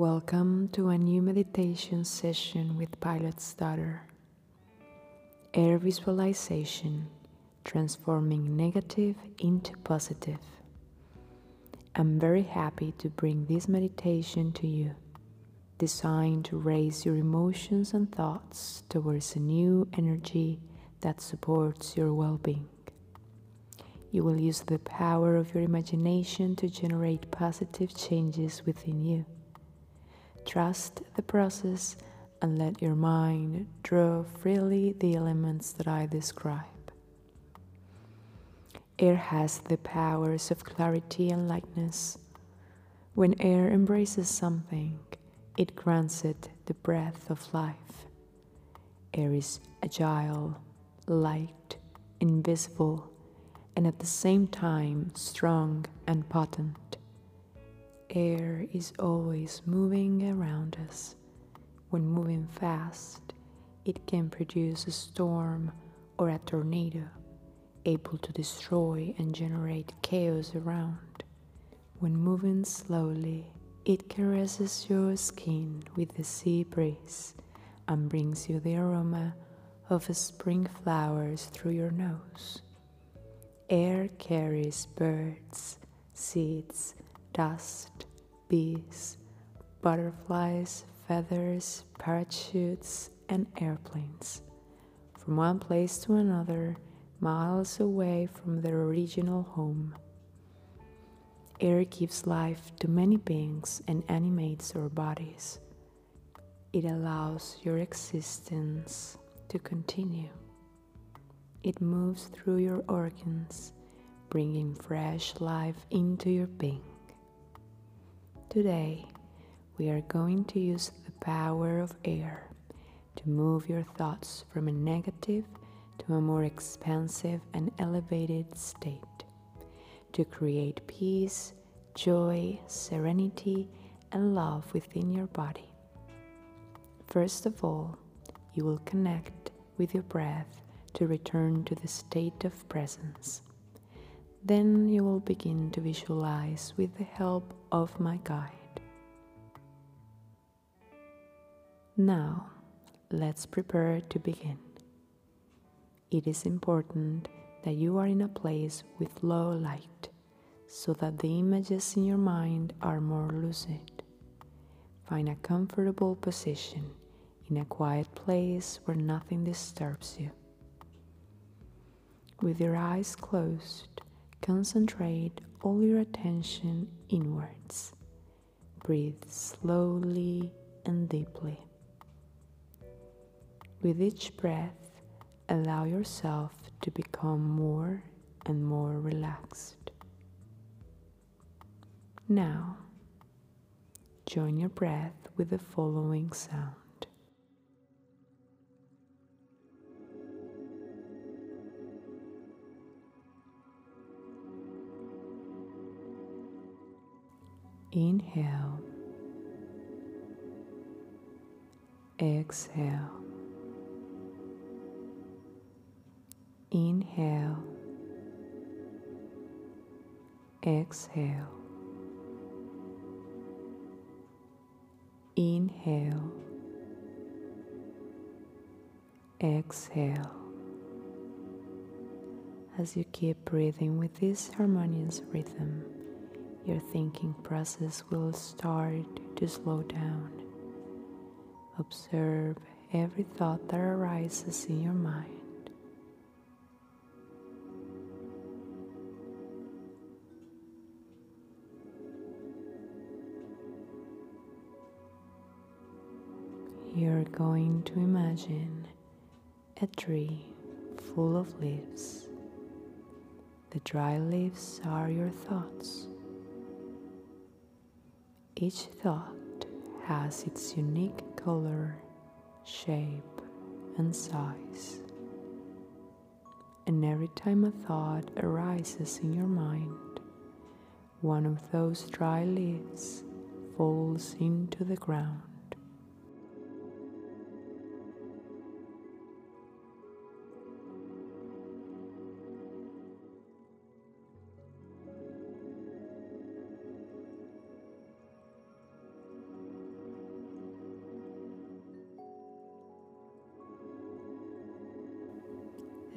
Welcome to a new meditation session with Pilot's Daughter. Air visualization, transforming negative into positive. I'm very happy to bring this meditation to you, designed to raise your emotions and thoughts towards a new energy that supports your well being. You will use the power of your imagination to generate positive changes within you. Trust the process and let your mind draw freely the elements that I describe. Air has the powers of clarity and lightness. When air embraces something, it grants it the breath of life. Air is agile, light, invisible, and at the same time strong and potent. Air is always moving around us. When moving fast, it can produce a storm or a tornado, able to destroy and generate chaos around. When moving slowly, it caresses your skin with the sea breeze and brings you the aroma of spring flowers through your nose. Air carries birds, seeds, dust, bees, butterflies, feathers, parachutes, and airplanes from one place to another, miles away from their original home. Air gives life to many beings and animates our bodies. It allows your existence to continue. It moves through your organs, bringing fresh life into your being. Today, we are going to use the power of air to move your thoughts from a negative to a more expansive and elevated state, to create peace, joy, serenity, and love within your body. First of all, you will connect with your breath to return to the state of presence. Then you will begin to visualize with the help of my guide. Now, let's prepare to begin. It is important that you are in a place with low light so that the images in your mind are more lucid. Find a comfortable position in a quiet place where nothing disturbs you. With your eyes closed, concentrate all your attention inwards. Breathe slowly and deeply. With each breath, allow yourself to become more and more relaxed. Now, join your breath with the following sound. Inhale, exhale, inhale, exhale, inhale, exhale. As you keep breathing with this harmonious rhythm your thinking process will start to slow down. Observe every thought that arises in your mind. You're going to imagine a tree full of leaves. The dry leaves are your thoughts. Each thought has its unique color, shape, and size. And every time a thought arises in your mind, one of those dry leaves falls into the ground.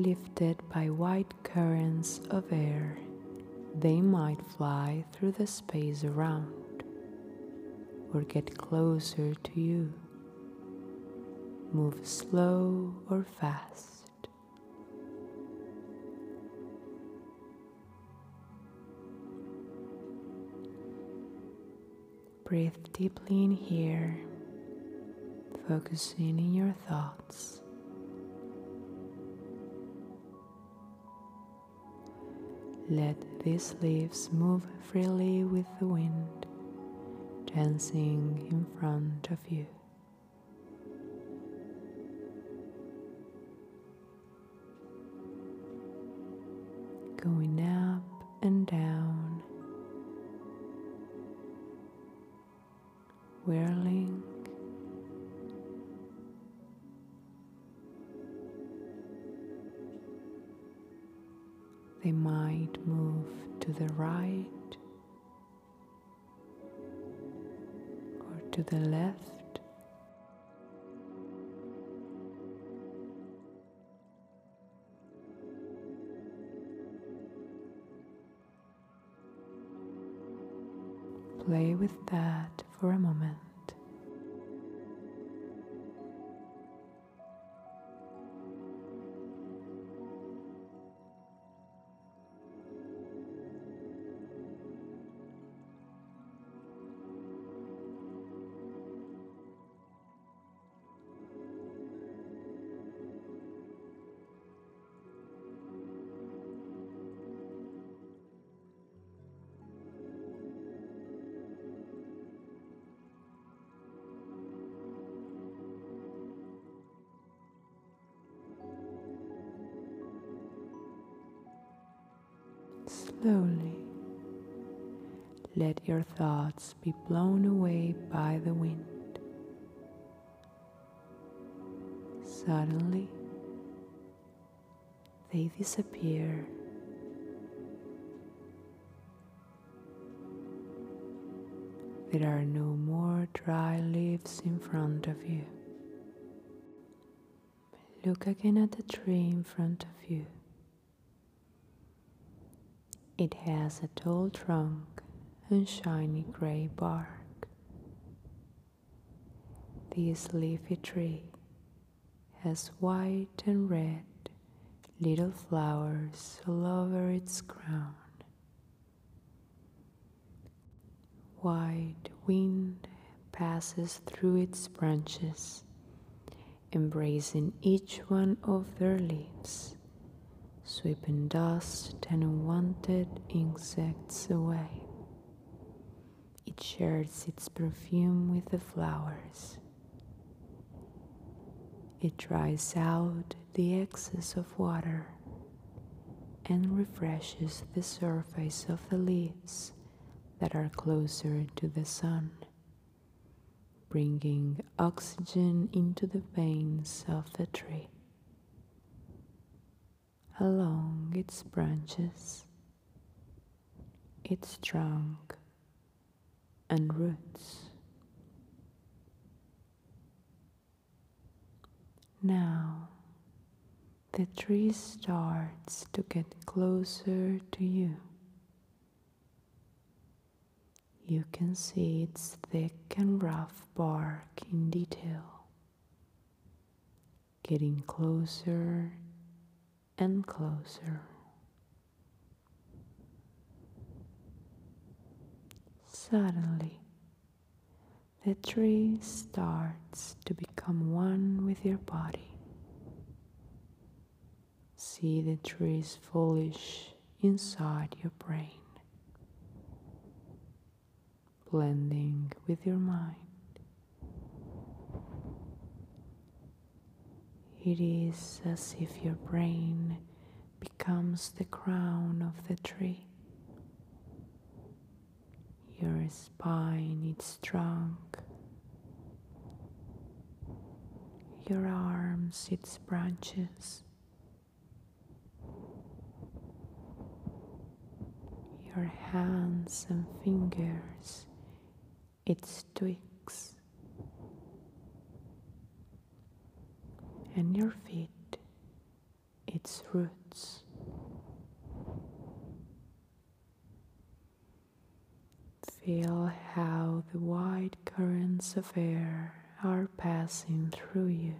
Lifted by wide currents of air, they might fly through the space around or get closer to you. Move slow or fast. Breathe deeply in here, focusing in your thoughts. Let these leaves move freely with the wind, dancing in front of you. Going up and down, They might move to the right or to the left. Play with that Slowly let your thoughts be blown away by the wind. Suddenly, they disappear. There are no more dry leaves in front of you. Look again at the tree in front of you. It has a tall trunk and shiny gray bark. This leafy tree has white and red little flowers all over its crown. Wide wind passes through its branches, embracing each one of their leaves, sweeping dust and unwanted insects away. It shares its perfume with the flowers. It dries out the excess of water and refreshes the surface of the leaves that are closer to the sun, bringing oxygen into the veins of the tree. Along its branches, its trunk, and roots. Now the tree starts to get closer to you. You can see its thick and rough bark in detail, getting closer and closer. Suddenly, the tree starts to become one with your body. See the tree's foliage inside your brain, blending with your mind. It is as if your brain becomes the crown of the tree. Your spine its trunk, your arms its branches, your hands and fingers its twigs, and your feet its roots. Feel how the wide currents of air are passing through you,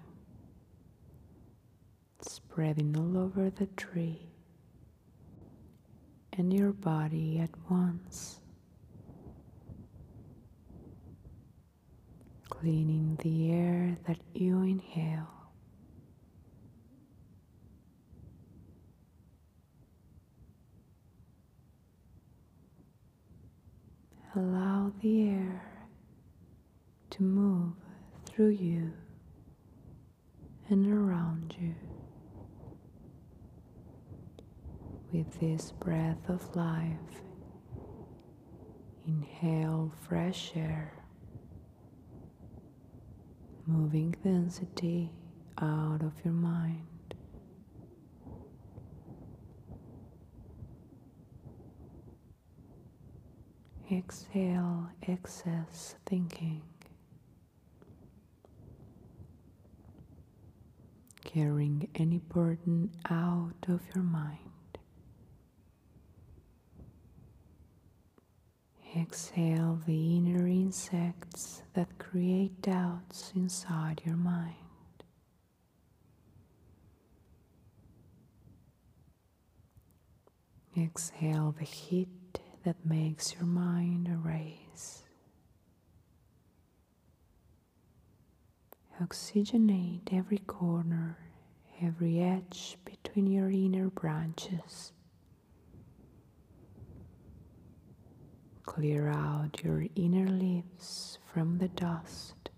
spreading all over the tree and your body at once, cleaning the air that you inhale. Allow the air to move through you and around you with this breath of life. Inhale fresh air, moving density out of your mind. Exhale excess thinking. Carrying any burden out of your mind. Exhale the inner insects that create doubts inside your mind. Exhale the heat that makes your mind erase. Oxygenate every corner, every edge between your inner branches. Clear out your inner leaves from the dust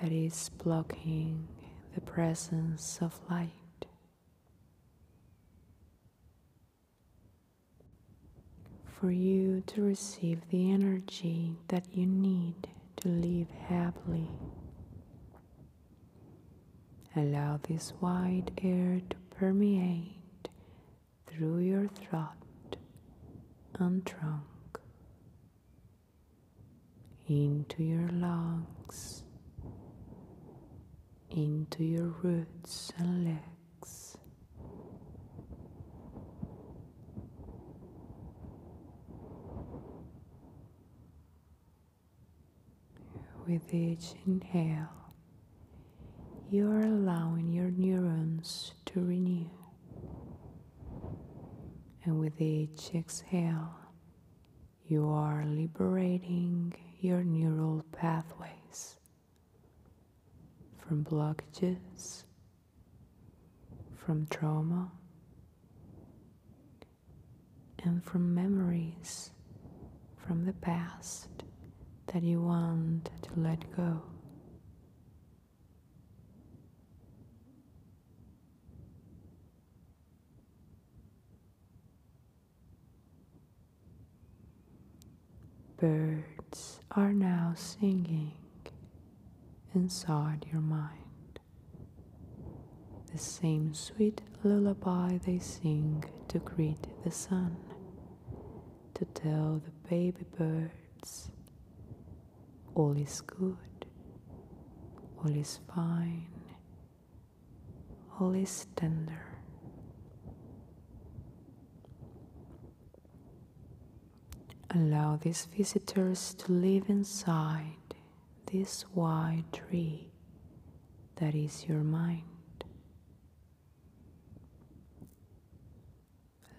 that is blocking the presence of light. For you to receive the energy that you need to live happily. Allow this white air to permeate through your throat and trunk into your lungs, into your roots and legs. With each inhale, you are allowing your neurons to renew. And with each exhale, you are liberating your neural pathways from blockages, from trauma, and from memories from the past that you want to let go. Birds are now singing inside your mind. The same sweet lullaby they sing to greet the sun, to tell the baby birds all is good, all is fine, all is tender. Allow these visitors to live inside this wide tree that is your mind.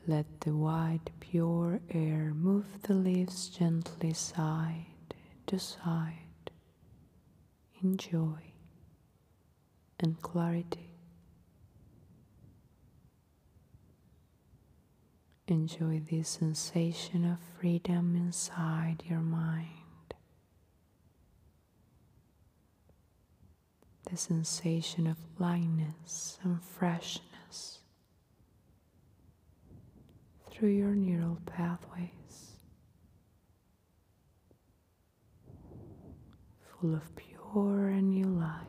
Let the wide, pure air move the leaves gently side decide in joy and clarity. Enjoy this sensation of freedom inside your mind. The sensation of lightness and freshness through your neural pathways. Full of pure and new life.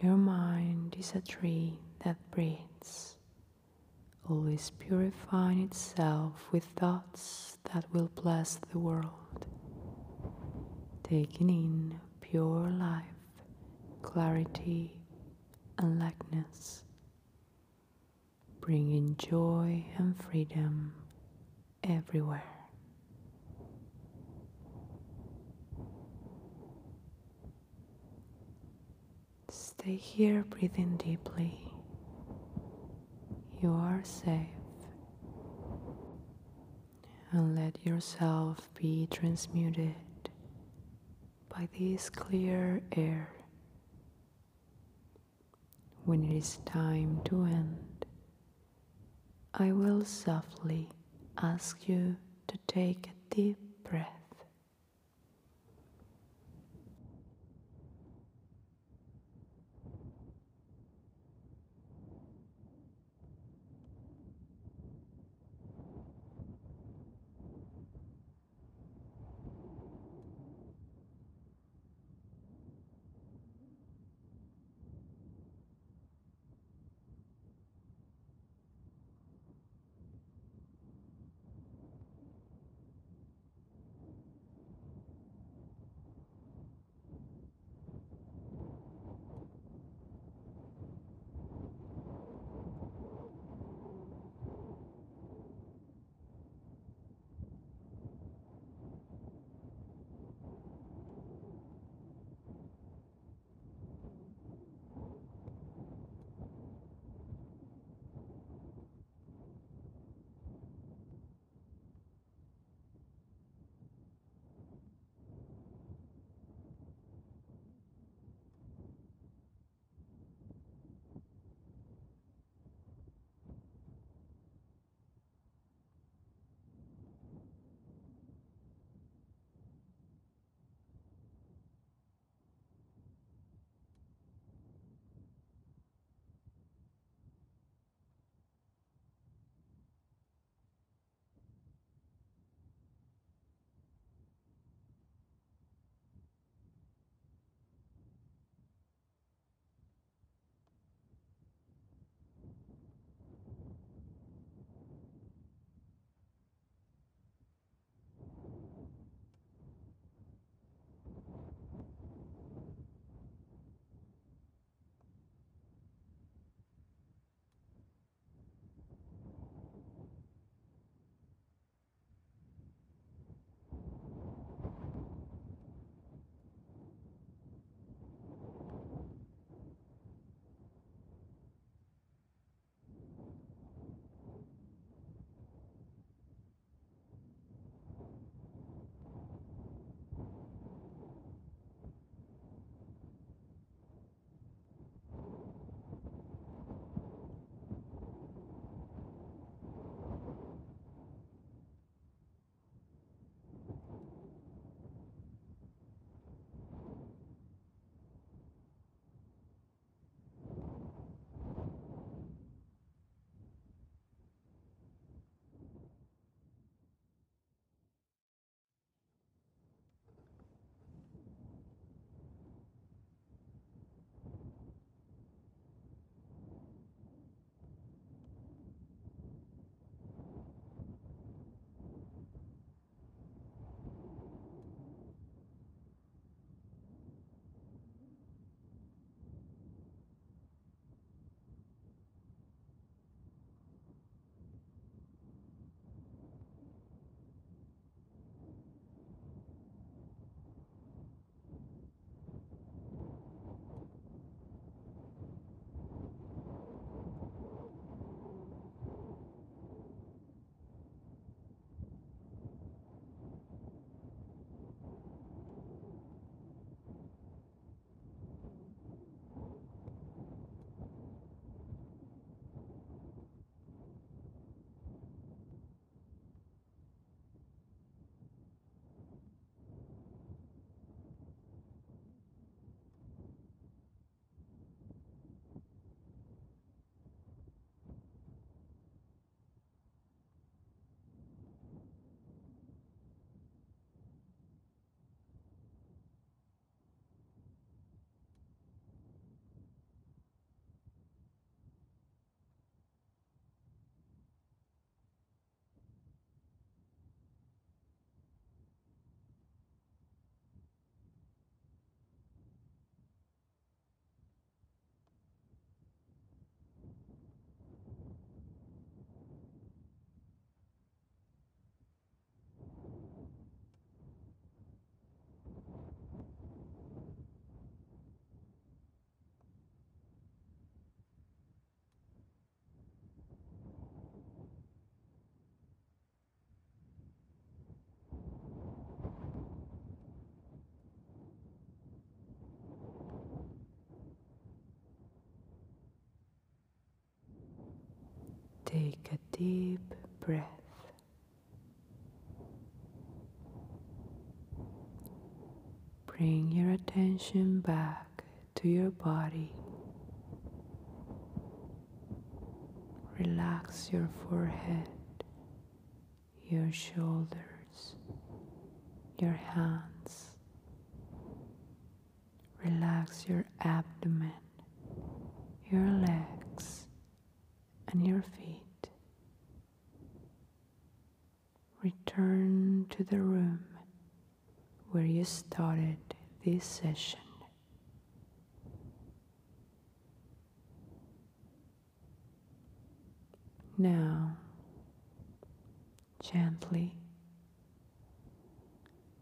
Your mind is a tree that breathes, always purifying itself with thoughts that will bless the world, taking in pure life, clarity, and lightness, bringing joy and freedom everywhere. Stay here breathing deeply. You are safe. And let yourself be transmuted by this clear air. When it is time to end, I will softly ask you to take a deep breath. Take a deep breath. Bring your attention back to your body. Relax your forehead, your shoulders, your hands. Relax your abdomen, your legs, your feet. Return to the room where you started this session. Now, gently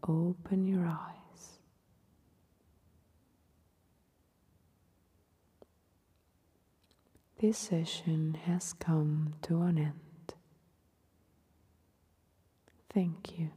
open your eyes. This session has come to an end. Thank you.